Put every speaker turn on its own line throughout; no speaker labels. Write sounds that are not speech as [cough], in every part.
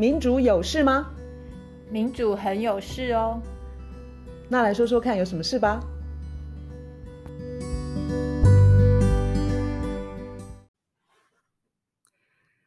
民主有事吗？
民主很有事哦。
那来说说看，有什么事吧？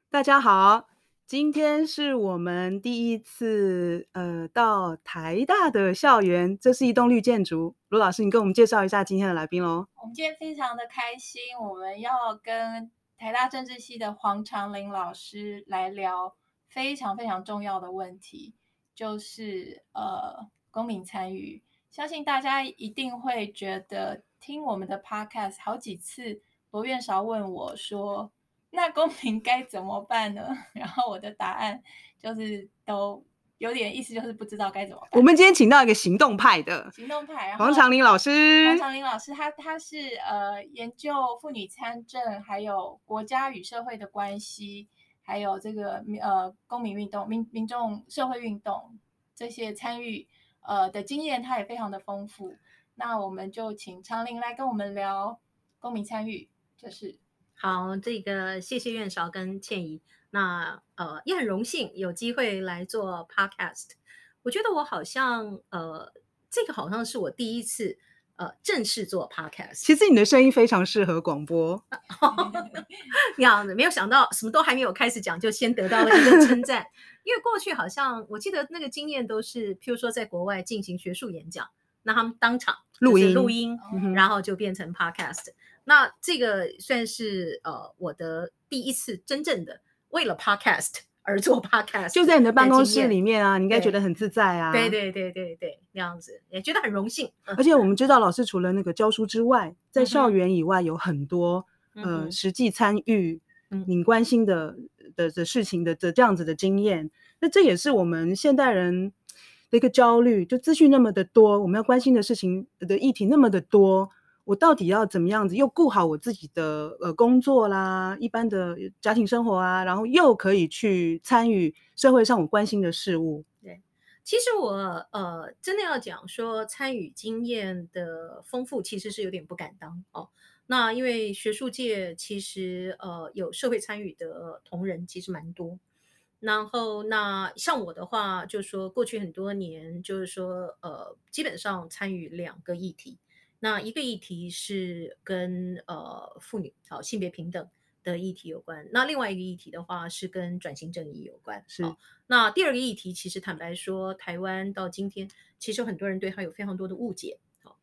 大家好，今天是我们第一次呃到台大的校园，这是一栋绿建筑。罗老师，你跟我们介绍一下今天的来宾喽。
我们今天非常的开心，我们要跟台大政治系的黄长林老师来聊非常非常重要的问题，就是呃公民参与。相信大家一定会觉得听我们的 podcast 好几次，罗院韶问我说：“那公民该怎么办呢？” [laughs] 然后我的答案就是都有点意思，就是不知道该怎么办。
我们今天请到一个行动派的
行动派，
黄长林老师。
黄长林老师，他他是呃研究妇女参政，还有国家与社会的关系，还有这个呃公民运动、民民众社会运动这些参与。呃的经验，他也非常的丰富。那我们就请昌林来跟我们聊公民参与，就是
好。这个谢谢院韶跟倩怡。那呃也很荣幸有机会来做 podcast。我觉得我好像呃这个好像是我第一次呃正式做 podcast。
其实你的声音非常适合广播。
这样子没有想到什么都还没有开始讲，就先得到了一个称赞。因为过去好像我记得那个经验都是，譬如说在国外进行学术演讲，那他们当场录音录音，然后就变成 podcast。那这个算是呃我的第一次真正的为了 podcast [laughs] 而做 podcast，
就在你的办公室里面啊，你应该觉得很自在啊。
对对对对对，那样子也觉得很荣幸。[laughs]
而且我们知道老师除了那个教书之外，在校园以外有很多呃实际参与你关心的。的的事情的的这样子的经验，那这也是我们现代人的一个焦虑，就资讯那么的多，我们要关心的事情的议题那么的多，我到底要怎么样子又顾好我自己的呃工作啦，一般的家庭生活啊，然后又可以去参与社会上我关心的事物。
对，其实我呃真的要讲说参与经验的丰富，其实是有点不敢当哦。那因为学术界其实呃有社会参与的同仁其实蛮多，然后那像我的话，就是说过去很多年，就是说呃基本上参与两个议题，那一个议题是跟呃妇女好性别平等的议题有关，那另外一个议题的话是跟转型正义有关。
是，
那第二个议题其实坦白说，台湾到今天其实很多人对它有非常多的误解。好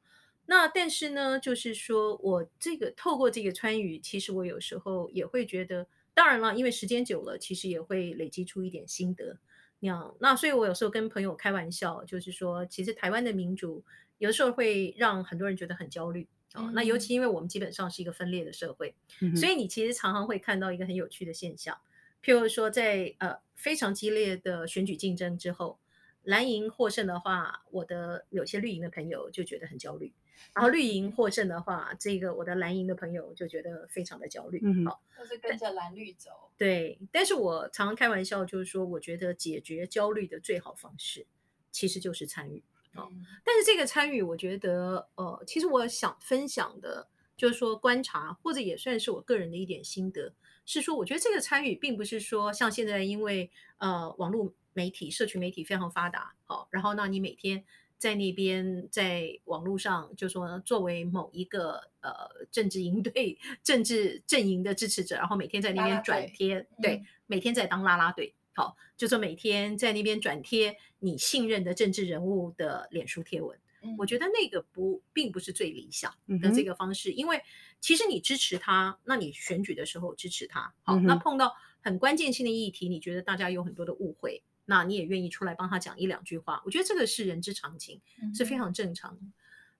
那但是呢，就是说我这个透过这个参与，其实我有时候也会觉得，当然了，因为时间久了，其实也会累积出一点心得。那样，那所以我有时候跟朋友开玩笑，就是说，其实台湾的民主有的时候会让很多人觉得很焦虑啊。嗯、那尤其因为我们基本上是一个分裂的社会，嗯、所以你其实常常会看到一个很有趣的现象，譬如说在呃非常激烈的选举竞争之后，蓝营获胜的话，我的有些绿营的朋友就觉得很焦虑。然后绿营获胜的话，这个我的蓝营的朋友就觉得非常的焦虑，
嗯，好，都是跟着蓝绿走。
对，但是我常常开玩笑，就是说，我觉得解决焦虑的最好方式，其实就是参与。哦，嗯，但是这个参与，我觉得，呃，其实我想分享的，就是说观察，或者也算是我个人的一点心得，是说，我觉得这个参与，并不是说像现在，因为呃，网络媒体、社群媒体非常发达，好，然后那你每天。在那边，在网络上就说，作为某一个呃政治营队、政治阵营的支持者，然后每天在那边转贴，对，每天在当啦啦队，好，就说每天在那边转贴你信任的政治人物的脸书贴文。嗯、我觉得那个不并不是最理想的这个方式，嗯、因为其实你支持他，那你选举的时候支持他，好，嗯、那碰到很关键性的议题，你觉得大家有很多的误会。那你也愿意出来帮他讲一两句话，我觉得这个是人之常情，是非常正常的。嗯、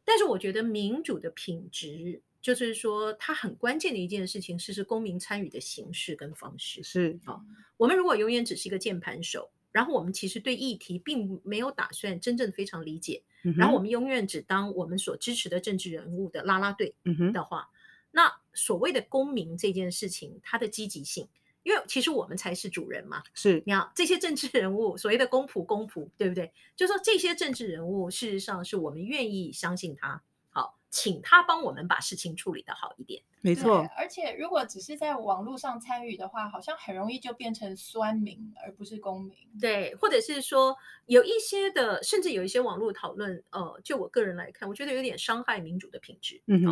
但是我觉得民主的品质，就是说它很关键的一件事情，是是公民参与的形式跟方式。
是
啊，我们如果永远只是一个键盘手，然后我们其实对议题并没有打算真正非常理解，嗯、然后我们永远只当我们所支持的政治人物的拉拉队的话，那所谓的公民这件事情，它的积极性。因为其实我们才是主人嘛，
是
你看这些政治人物所谓的公仆公仆，对不对？就说这些政治人物，事实上是我们愿意相信他，好，请他帮我们把事情处理得好一点。
没错，
而且如果只是在网络上参与的话，好像很容易就变成酸民，而不是公民。
对，或者是说有一些的，甚至有一些网络讨论，呃，就我个人来看，我觉得有点伤害民主的品质。
嗯哼，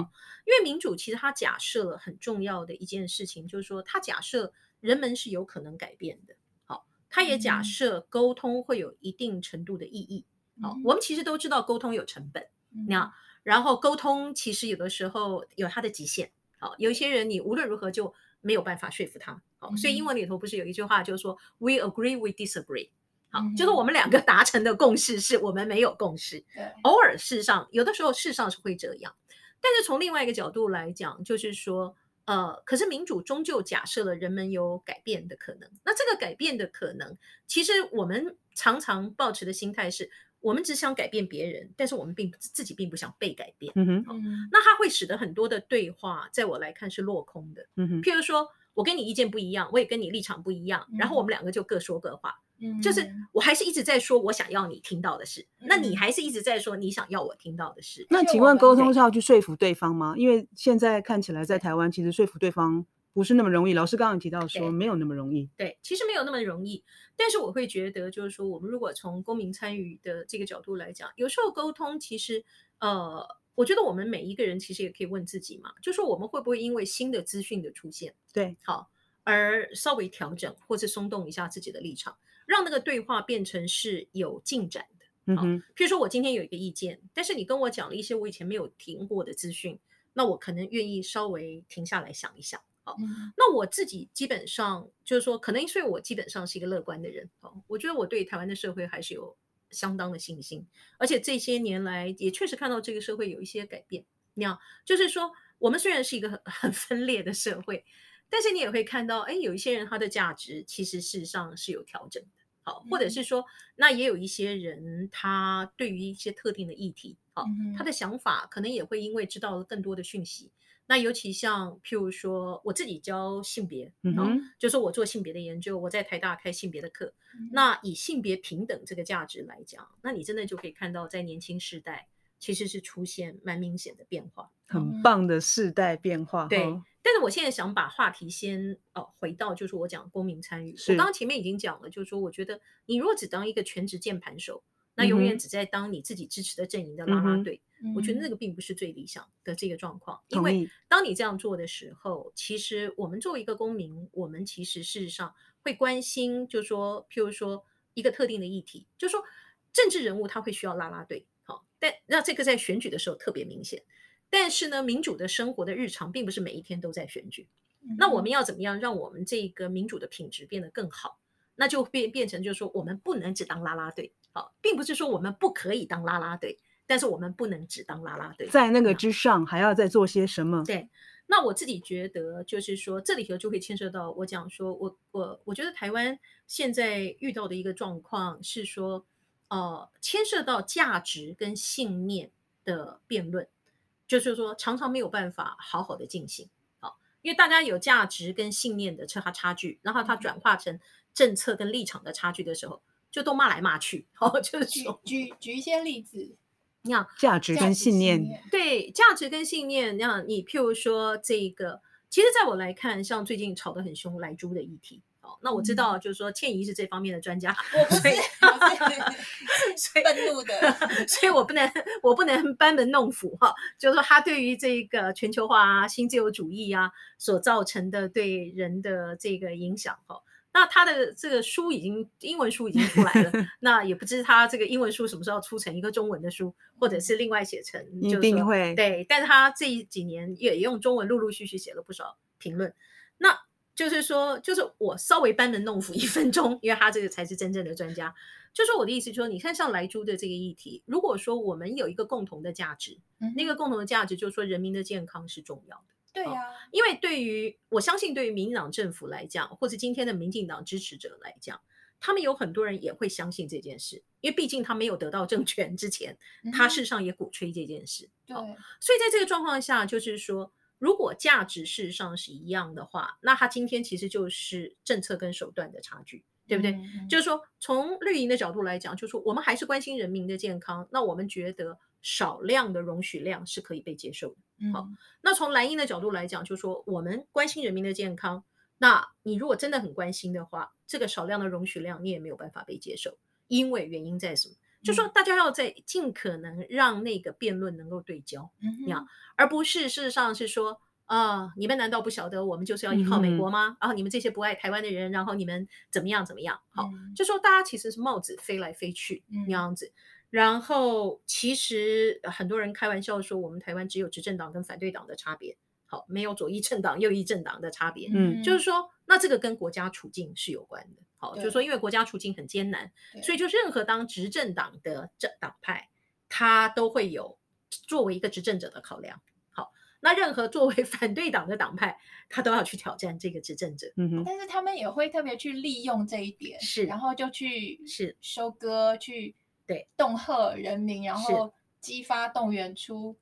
因为民主其实它假设了很重要的一件事情，就是说它假设人们是有可能改变的。好，它也假设沟通会有一定程度的意义。好，我们其实都知道沟通有成本。那然后沟通其实有的时候有它的极限。好，有一些人你无论如何就没有办法说服他。好，所以英文里头不是有一句话，就是说 We agree, we disagree。好，就是我们两个达成的共识是我们没有共识。偶尔事实上有的时候事实上是会这样，但是从另外一个角度来讲，就是说，呃，可是民主终究假设了人们有改变的可能。那这个改变的可能，其实我们常常抱持的心态是。我们只想改变别人，但是我们并自己并不想被改变。
嗯哼，
那它会使得很多的对话，在我来看是落空的。
嗯哼，
譬如说我跟你意见不一样，我也跟你立场不一样，嗯、然后我们两个就各说各话。嗯，就是我还是一直在说我想要你听到的事，嗯、那你还是一直在说你想要我听到的事。
那请问沟通是要去说服对方吗？因为现在看起来在台湾，其实说服对方。不是那么容易。老师刚刚提到说没有那么容易。
对，其实没有那么容易。但是我会觉得，就是说，我们如果从公民参与的这个角度来讲，有时候沟通其实，呃，我觉得我们每一个人其实也可以问自己嘛，就是说我们会不会因为新的资讯的出现，
对，
好，而稍微调整或者松动一下自己的立场，让那个对话变成是有进展的。
嗯哼，
譬如说我今天有一个意见，但是你跟我讲了一些我以前没有听过的资讯，那我可能愿意稍微停下来想一想。好，那我自己基本上就是说，可能因为我基本上是一个乐观的人，哦，我觉得我对台湾的社会还是有相当的信心，而且这些年来也确实看到这个社会有一些改变。你要就是说，我们虽然是一个很 [laughs] 很分裂的社会，但是你也会看到，哎，有一些人他的价值其实事实上是有调整的，好，或者是说，那也有一些人他对于一些特定的议题，好，他的想法可能也会因为知道了更多的讯息。那尤其像譬如说，我自己教性别，
嗯哼，
就是我做性别的研究，我在台大开性别的课。嗯、那以性别平等这个价值来讲，那你真的就可以看到，在年轻世代其实是出现蛮明显的变化，
很棒的世代变化。
对，哦、但是我现在想把话题先呃回到，就是我讲公民参与。我刚刚前面已经讲了，就是说，我觉得你如果只当一个全职键盘手。那永远只在当你自己支持的阵营的拉拉队，我觉得那个并不是最理想的这个状况。因为当你这样做的时候，其实我们作为一个公民，我们其实事实上会关心，就是说，譬如说一个特定的议题，就是说政治人物他会需要拉拉队，好，但那这个在选举的时候特别明显。但是呢，民主的生活的日常并不是每一天都在选举。那我们要怎么样让我们这个民主的品质变得更好？那就变变成就是说，我们不能只当拉拉队。好，并不是说我们不可以当拉拉队，但是我们不能只当啦啦队，
在那个之上还要再做些什么？
对，那我自己觉得就是说，这里头就会牵涉到我讲说，我我我觉得台湾现在遇到的一个状况是说，呃，牵涉到价值跟信念的辩论，就是说常常没有办法好好的进行。好，因为大家有价值跟信念的差差距，然后它转化成政策跟立场的差距的时候。就都骂来骂去，[laughs] 哦，就是
举举举一些例子，
价值跟信念，
对价值跟信念，那你譬如说这个，其实在我来看，像最近吵得很凶莱猪的议题，哦，那我知道就是说倩怡是这方面的专家，
我不是，[laughs] 所以愤怒的，[laughs]
所以我不能我不能班门弄斧哈，就是说他对于这个全球化啊、新自由主义啊所造成的对人的这个影响哈。那他的这个书已经英文书已经出来了，[laughs] 那也不知他这个英文书什么时候出成一个中文的书，或者是另外写成，
一定会
对。但是他这几年也用中文陆陆续续写了不少评论。那就是说，就是我稍微班门弄斧一分钟，因为他这个才是真正的专家。就是我的意思说，你看像莱猪的这个议题，如果说我们有一个共同的价值，嗯、那个共同的价值就是说人民的健康是重要的。
对呀、
因为对于我相信，对于民进党政府来讲，或者今天的民进党支持者来讲，他们有很多人也会相信这件事，因为毕竟他没有得到政权之前，[laughs] 他事实上也鼓吹这件事。
对、
哦，所以在这个状况下，就是说，如果价值事实上是一样的话，那他今天其实就是政策跟手段的差距，对不对？嗯、就是说，从绿营的角度来讲，就是说我们还是关心人民的健康，那我们觉得少量的容许量是可以被接受的。
嗯、
好，那从蓝营的角度来讲，就是说我们关心人民的健康，那你如果真的很关心的话，这个少量的容许量你也没有办法被接受，因为原因在什么？就说大家要在尽可能让那个辩论能够对焦，
嗯
呀，而不是事实上是说啊，你们难道不晓得我们就是要依靠美国吗？然后、嗯啊、你们这些不爱台湾的人，然后你们怎么样怎么样？好，
嗯、
就说大家其实是帽子飞来飞去那样子，嗯、然后其实很多人开玩笑说，我们台湾只有执政党跟反对党的差别，好，没有左翼政党右翼政党的差别，
嗯，
就是说，那这个跟国家处境是有关的。好，就是说，因为国家处境很艰难，所以就任何当执政党的政党派，他都会有作为一个执政者的考量。好，那任何作为 [laughs] 反对党的党派，他都要去挑战这个执政者。
嗯哼，
但是他们也会特别去利用这一点，
是，
然后就去
是
收割，去
对
恫吓人民，然后激发动员出。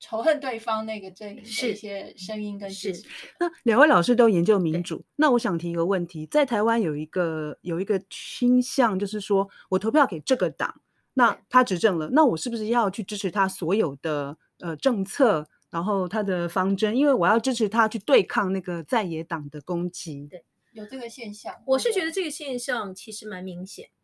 仇恨对方那个阵营的一些声音跟事情。
那两位老师都研究民主，那我想提一个问题：在台湾有一个有一个倾向，就是说我投票给这个党，那他执政了，那我是不是要去支持他所有的呃政策，然后他的方针？因为我要支持他去对抗那个在野党的攻击。
对，
有这个现象。
我是觉得这个现象其实蛮明显，好，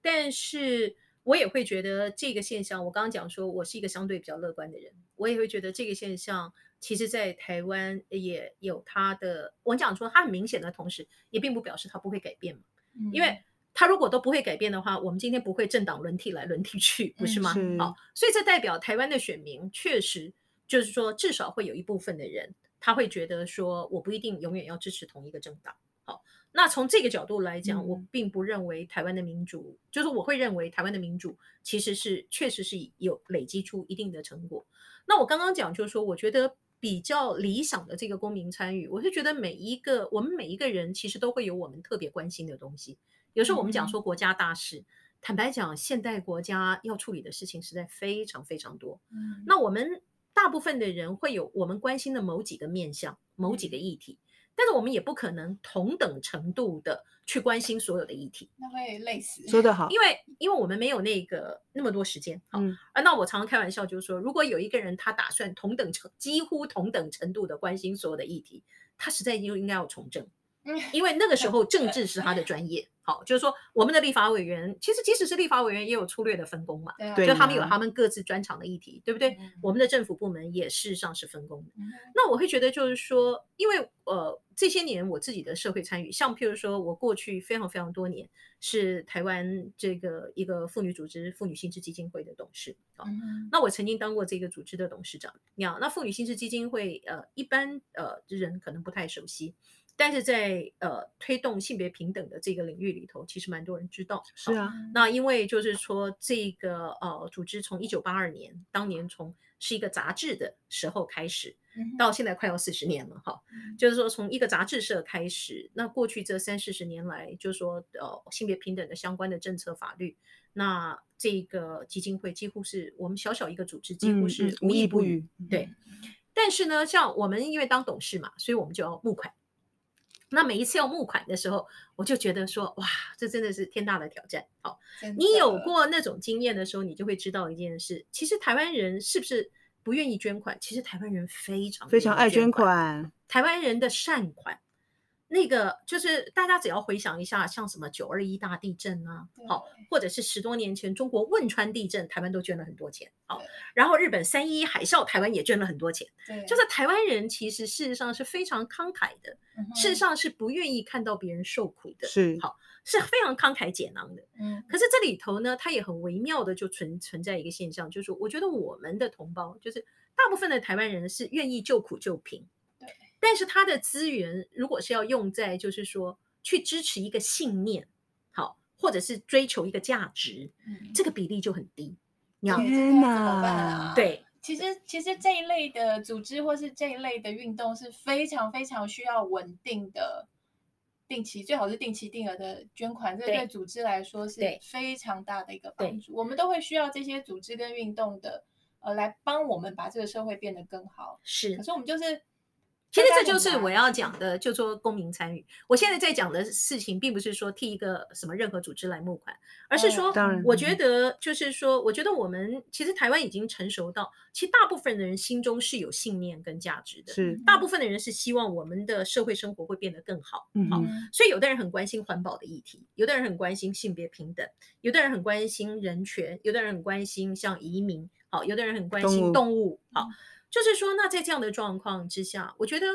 但是。我也会觉得这个现象，我刚刚讲说，我是一个相对比较乐观的人。我也会觉得这个现象，其实，在台湾也有它的。我讲说它很明显的同时，也并不表示它不会改变嘛。
嗯、
因为它如果都不会改变的话，我们今天不会政党轮替来轮替去，不是吗？
嗯、
好，所以这代表台湾的选民确实就是说，至少会有一部分的人，他会觉得说，我不一定永远要支持同一个政党。好。那从这个角度来讲，我并不认为台湾的民主，嗯、就是我会认为台湾的民主其实是确实是有累积出一定的成果。那我刚刚讲就是说，我觉得比较理想的这个公民参与，我是觉得每一个我们每一个人其实都会有我们特别关心的东西。有时候我们讲说国家大事，嗯、坦白讲，现代国家要处理的事情实在非常非常多。
嗯、
那我们大部分的人会有我们关心的某几个面向、某几个议题。嗯但是我们也不可能同等程度的去关心所有的议题，
那会累死。
说得好，
因为因为我们没有那个那么多时间。好，
嗯，
啊，那我常常开玩笑就是说，如果有一个人他打算同等程几乎同等程度的关心所有的议题，他实在就应该要从政。[laughs] 因为那个时候政治是他的专业，好，就是说我们的立法委员，其实即使是立法委员也有粗略的分工嘛，
对，
就他们有他们各自专长的议题，对不对？
嗯、
我们的政府部门也事实上是分工的。
嗯、
那我会觉得就是说，因为呃这些年我自己的社会参与，像譬如说我过去非常非常多年是台湾这个一个妇女组织妇女新知基金会的董事，啊、
嗯，
那我曾经当过这个组织的董事长。你好，那妇女新知基金会呃一般呃人可能不太熟悉。但是在呃推动性别平等的这个领域里头，其实蛮多人知道。
是啊，
那因为就是说这个呃组织从一九八二年当年从是一个杂志的时候开始，到现在快要四十年了哈。就是说从一个杂志社开始，那过去这三四十年来，就是说呃性别平等的相关的政策法律，那这个基金会几乎是我们小小一个组织，几乎是无一不语。对。但是呢，像我们因为当董事嘛，所以我们就要募款。那每一次要募款的时候，我就觉得说，哇，这真的是天大的挑战。好，你有过那种经验的时候，你就会知道一件事，其实台湾人是不是不愿意捐款？其实台湾人非常
非常爱捐款，
台湾人的善款。那个就是大家只要回想一下，像什么九二一大地震啊，好，或者是十多年前中国汶川地震，台湾都捐了很多钱，好，然后日本三一一海啸，台湾也捐了很多钱，
对，
就是台湾人其实事实上是非常慷慨的，事实上是不愿意看到别人受苦的，
是
好，是非常慷慨解囊的，
嗯，
可是这里头呢，它也很微妙的就存存在一个现象，就是，我觉得我们的同胞，就是大部分的台湾人是愿意救苦救贫。但是他的资源如果是要用在，就是说去支持一个信念，好，或者是追求一个价值，
嗯，
这个比例就很低。
天哪，
对，
其实其实这一类的组织或是这一类的运动是非常非常需要稳定的定期，最好是定期定额的捐款，这对组织来说是非常大的一个帮助。我们都会需要这些组织跟运动的，呃，来帮我们把这个社会变得更好。
是，
可是我们就是。
其实这就是我要讲的，就说公民参与。我现在在讲的事情，并不是说替一个什么任何组织来募款，而是说，我觉得就是说，我觉得我们其实台湾已经成熟到，其实大部分的人心中是有信念跟价值的。
是，
大部分的人是希望我们的社会生活会变得更好。嗯，好，所以有的人很关心环保的议题，有的人很关心性别平等，有的人很关心人权，有的人很关心像移民，好，有的人很关心动物，好。就是说，那在这样的状况之下，我觉得，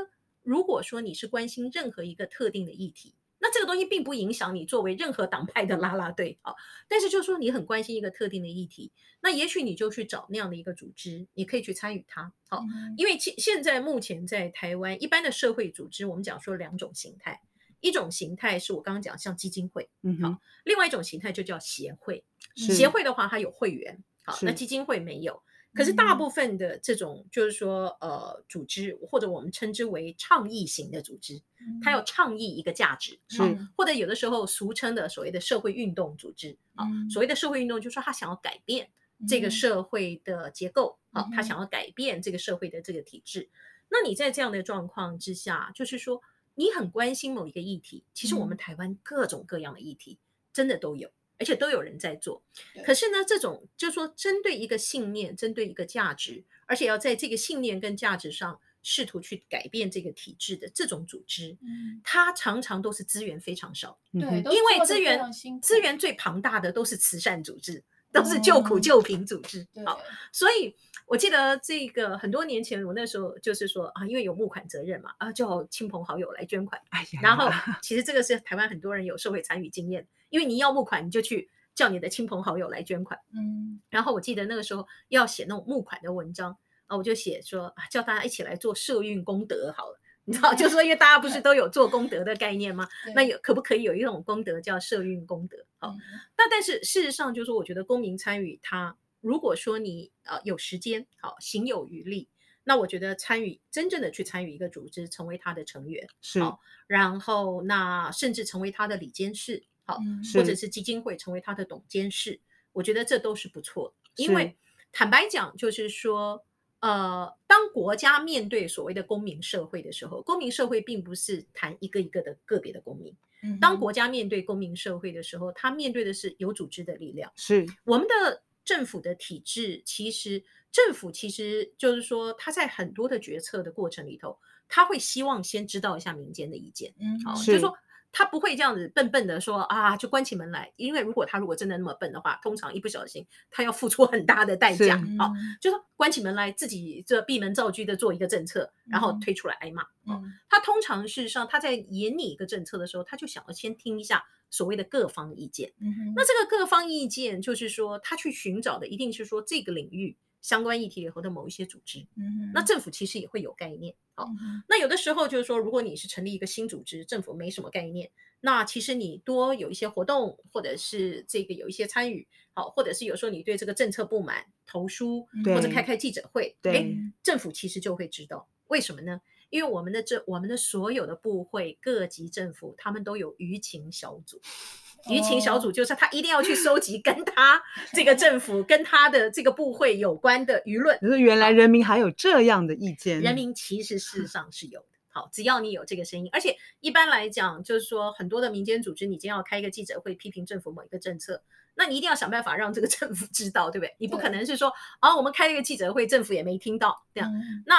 如果说你是关心任何一个特定的议题，那这个东西并不影响你作为任何党派的拉拉队啊。但是，就是说你很关心一个特定的议题，那也许你就去找那样的一个组织，你可以去参与它。好，因为现现在目前在台湾一般的社会组织，我们讲说两种形态，一种形态是我刚刚讲像基金会，嗯，好，另外一种形态就叫协会。协会的话，它有会员，好，那基金会没有。可是大部分的这种就是说，呃，组织或者我们称之为倡议型的组织，它要倡议一个价值，是，或者有的时候俗称的所谓的社会运动组织啊，所谓的社会运动就是说他想要改变这个社会的结构啊，他想要改变这个社会的这个体制。那你在这样的状况之下，就是说你很关心某一个议题，其实我们台湾各种各样的议题真的都有。而且都有人在做，可是呢，这种就是说，针对一个信念，针对一个价值，而且要在这个信念跟价值上试图去改变这个体制的这种组织，嗯，它常常都是资源非常少，
对，因
为资源资源最庞大的都是慈善组织，都是救苦救贫组织，嗯，好，所以。我记得这个很多年前，我那时候就是说啊，因为有募款责任嘛，啊，叫亲朋好友来捐款。哎呀，然后其实这个是台湾很多人有社会参与经验，因为你要募款，你就去叫你的亲朋好友来捐款。嗯，然后我记得那个时候要写那种募款的文章啊，我就写说啊，叫大家一起来做社运功德好了，你知道，就是说因为大家不是都有做功德的概念吗？那有可不可以有一种功德叫社运功德？好，那但是事实上就是说，我觉得公民参与它。如果说你呃有时间，好，行有余力，那我觉得参与真正的去参与一个组织，成为他的成员是，好，然后那甚至成为他的理监事，好，或者是基金会成为他的董监事，我觉得这都是不错。因为坦白讲，就是说，呃，当国家面对所谓的公民社会的时候，公民社会并不是谈一个一个的个别的公民。当国家面对公民社会的时候，他面对的是有组织的力量，是我们的。政府的体制，其实政府其实就是说，他在很多的决策的过程里头，他会希望先知道一下民间的意见，嗯，好，就是说他不会这样子笨笨的说啊，就关起门来，因为如果他如果真的那么笨的话，通常一不小心他要付出很大的代价，好，就说关起门来自己这闭门造车的做一个政策，然后推出来挨骂，嗯，他通常事实上他在演你一个政策的时候，他就想要先听一下。所谓的各方意见，嗯，那这个各方意见就是说，他去寻找的一定是说这个领域相关议题里头的某一些组织，嗯，那政府其实也会有概念，好，嗯，那有的时候就是说，如果你是成立一个新组织，政府没什么概念，那其实你多有一些活动，或者是这个有一些参与，好，或者是有时候你对这个政策不满，投书或者开开记者会，对，政府其实就会知道，为什么呢？因为我们的这我们的所有的部会各级政府，他们都有舆情小组，舆情小组就是他一定要去收集跟他这个政府跟他的这个部会有关的舆论。可是
原来人民还有这样的意见，
人民其实事实 [laughs] 上是有的。好，只要你有这个声音，而且一般来讲，就是说很多的民间组织，你今天要开一个记者会批评政府某一个政策，那你一定要想办法让这个 [laughs] 政府知道，对不对？你不可能是说啊，我们开了一个记者会，政府也没听到这样，那。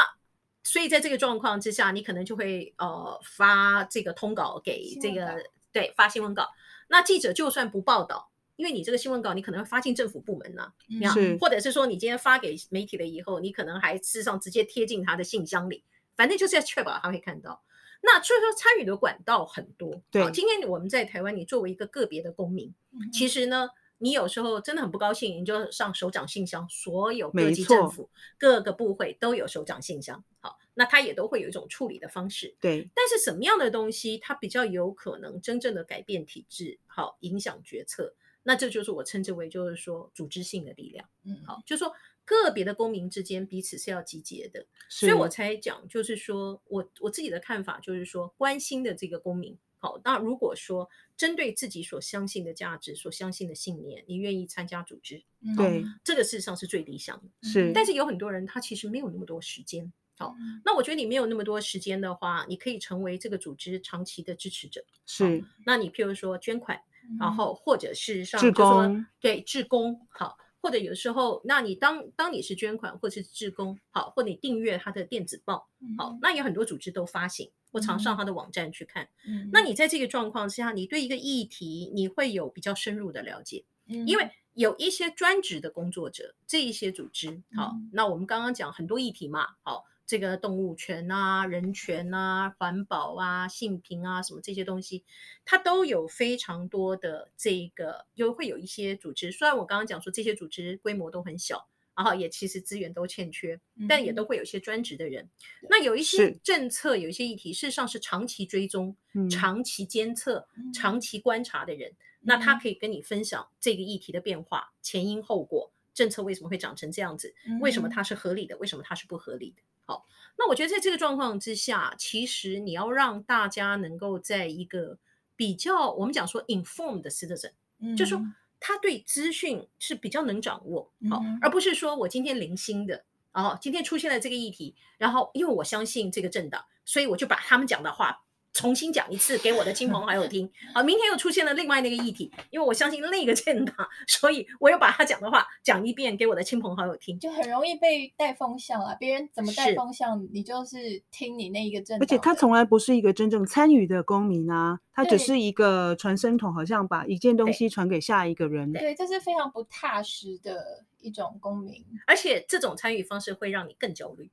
所以在这个状况之下，你可能就会呃发这个通稿给这个对发新闻稿。那记者就算不报道，因为你这个新闻稿你可能会发进政府部门呢、啊，嗯，或者是说你今天发给媒体了以后，你可能还事实上直接贴进他的信箱里，反正就是要确保他会看到。那所以说参与的管道很多。对，今天我们在台湾，你作为一个个别的公民，嗯、其实呢。你有时候真的很不高兴，你就上首长信箱，所有各级政府各个部会都有首长信箱。好，那他也都会有一种处理的方式。对，但是什么样的东西它比较有可能真正的改变体制，好，影响决策？那这就是我称之为就是说组织性的力量。嗯，好，就是说个别的公民之间彼此是要集结的，所以我才讲，就是说我我自己的看法就是说，关心的这个公民。好，那如果说针对自己所相信的价值、所相信的信念，你愿意参加组织，对，这个事实上是最理想的。是，但是有很多人他其实没有那么多时间，好，那我觉得你没有那么多时间的话，你可以成为这个组织长期的支持者。
是，
那你譬如说捐款，然后或者是上
志工，
对，志工好。或者有时候，那你当当你是捐款或是志工，好，或你订阅他的电子报，好，那有很多组织都发行，我常上他的网站去看。嗯，那你在这个状况之下，你对一个议题你会有比较深入的了解，嗯，因为有一些专职的工作者，这一些组织，好，那我们刚刚讲很多议题嘛，好。这个动物权啊、人权啊、环保啊、性平啊，什么这些东西，它都有非常多的这个，又会有一些组织。虽然我刚刚讲说这些组织规模都很小，然后也其实资源都欠缺，但也都会有一些专职的人。嗯、那有一些政策，有一些议题，事实上是长期追踪、长期监测、长期观察的人，嗯、那他可以跟你分享这个议题的变化、前因后果，政策为什么会长成这样子，为什么它是合理的，为什么它是不合理的。好，那我觉得在这个状况之下，其实你要让大家能够在一个比较，我们讲说 informed citizen，、嗯、就是说他对资讯是比较能掌握，好，嗯、而不是说我今天零星的，然后今天出现了这个议题，然后因为我相信这个政党，所以我就把他们讲的话。重新讲一次给我的亲朋好友听。[laughs] 好，明天又出现了另外那个议题，因为我相信那个政党，所以我又把他讲的话讲一遍给我的亲朋好友听，
就很容易被带风向啊。别人怎么带风向，你就是听你那一个政党。
而且他从来不是一个真正参与的公民啊，他只是一个传声筒，好像把一件东西传给下一个人。
对，这是非常不踏实的一种公民，
而且这种参与方式会让你更焦虑。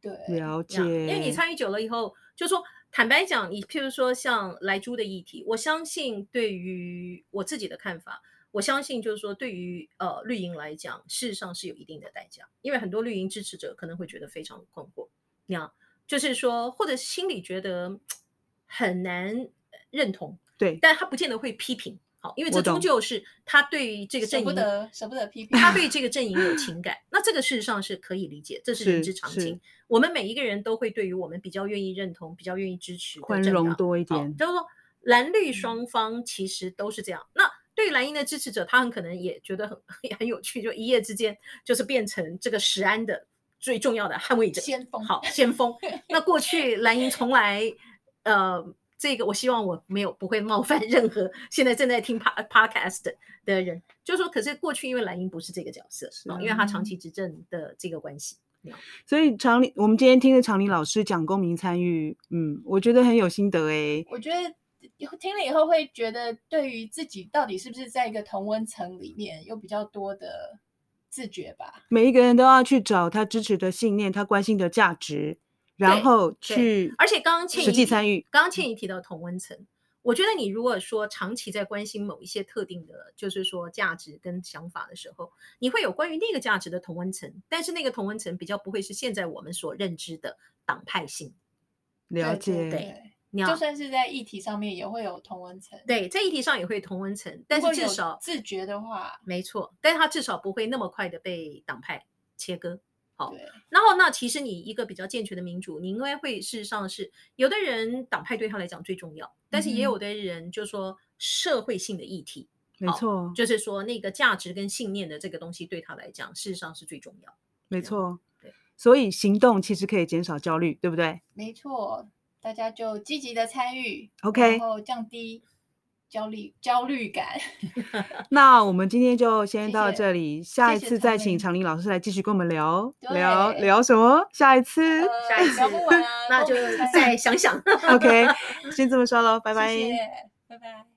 对，
了解，
因为你参与久了以后，就说。坦白讲，你譬如说像莱猪的议题，我相信对于我自己的看法，我相信就是说对于呃绿营来讲，事实上是有一定的代价，因为很多绿营支持者可能会觉得非常困惑，那样就是说，或者心里觉得 [tsk] 很难认同，
对，
但他不见得会批评。因为这终究是他对于这个阵营
舍不得，舍不得批评，
他对这个阵营有 [laughs] 情感，那这个事实上是可以理解，这是人之常情。我们每一个人都会对于我们比较愿意认同、比较愿意支持的
宽容多一点。
就是说，蓝绿双方其实都是这样。嗯、那对于蓝营的支持者，他很可能也觉得很 [laughs] 很有趣，就一夜之间就是变成这个石安的最重要的捍卫者，
先锋。
好，先锋。[laughs] 那过去蓝营从来呃。这个我希望我没有不会冒犯任何现在正在听 podcast 的人，就是说，可是过去因为蓝英不是这个角色，是因为他长期执政的这个关系，
所以常林，我们今天听了常林老师讲公民参与，嗯，我觉得很有心得诶。
我觉得听了以后会觉得，对于自己到底是不是在一个同温层里面，有比较多的自觉吧。
每一个人都要去找他支持的信念，他关心的价值。然后去，
而且刚刚倩怡
实际参与，
刚刚倩怡提到同温层，我觉得你如果说长期在关心某一些特定的，就是说价值跟想法的时候，你会有关于那个价值的同温层，但是那个同温层比较不会是现在我们所认知的党派性。
了解，
对，对，就算是在议题上面也会有同温层，
对，在议题上也会同温层，但是至少
自觉的话，
没错，但是他至少不会那么快的被党派切割。好，然后那其实你一个比较健全的民主，你应该会事实上是有的人党派对他来讲最重要，但是也有的人就说社会性的议题，
没错，
就是说那个价值跟信念的这个东西对他来讲事实上是最重要，
没错，对，所以行动其实可以减少焦虑，对不对？
没错，大家就积极的参与
，OK，
然后降低。焦虑焦虑感，[laughs]
那我们今天就先到这里，谢谢，下一次再请常林老师来继续跟我们聊聊聊什么？下一次，
呃、下一次聊不完啊，[laughs]
那就再想想。
OK，先这么说喽，拜拜，
谢谢，拜拜。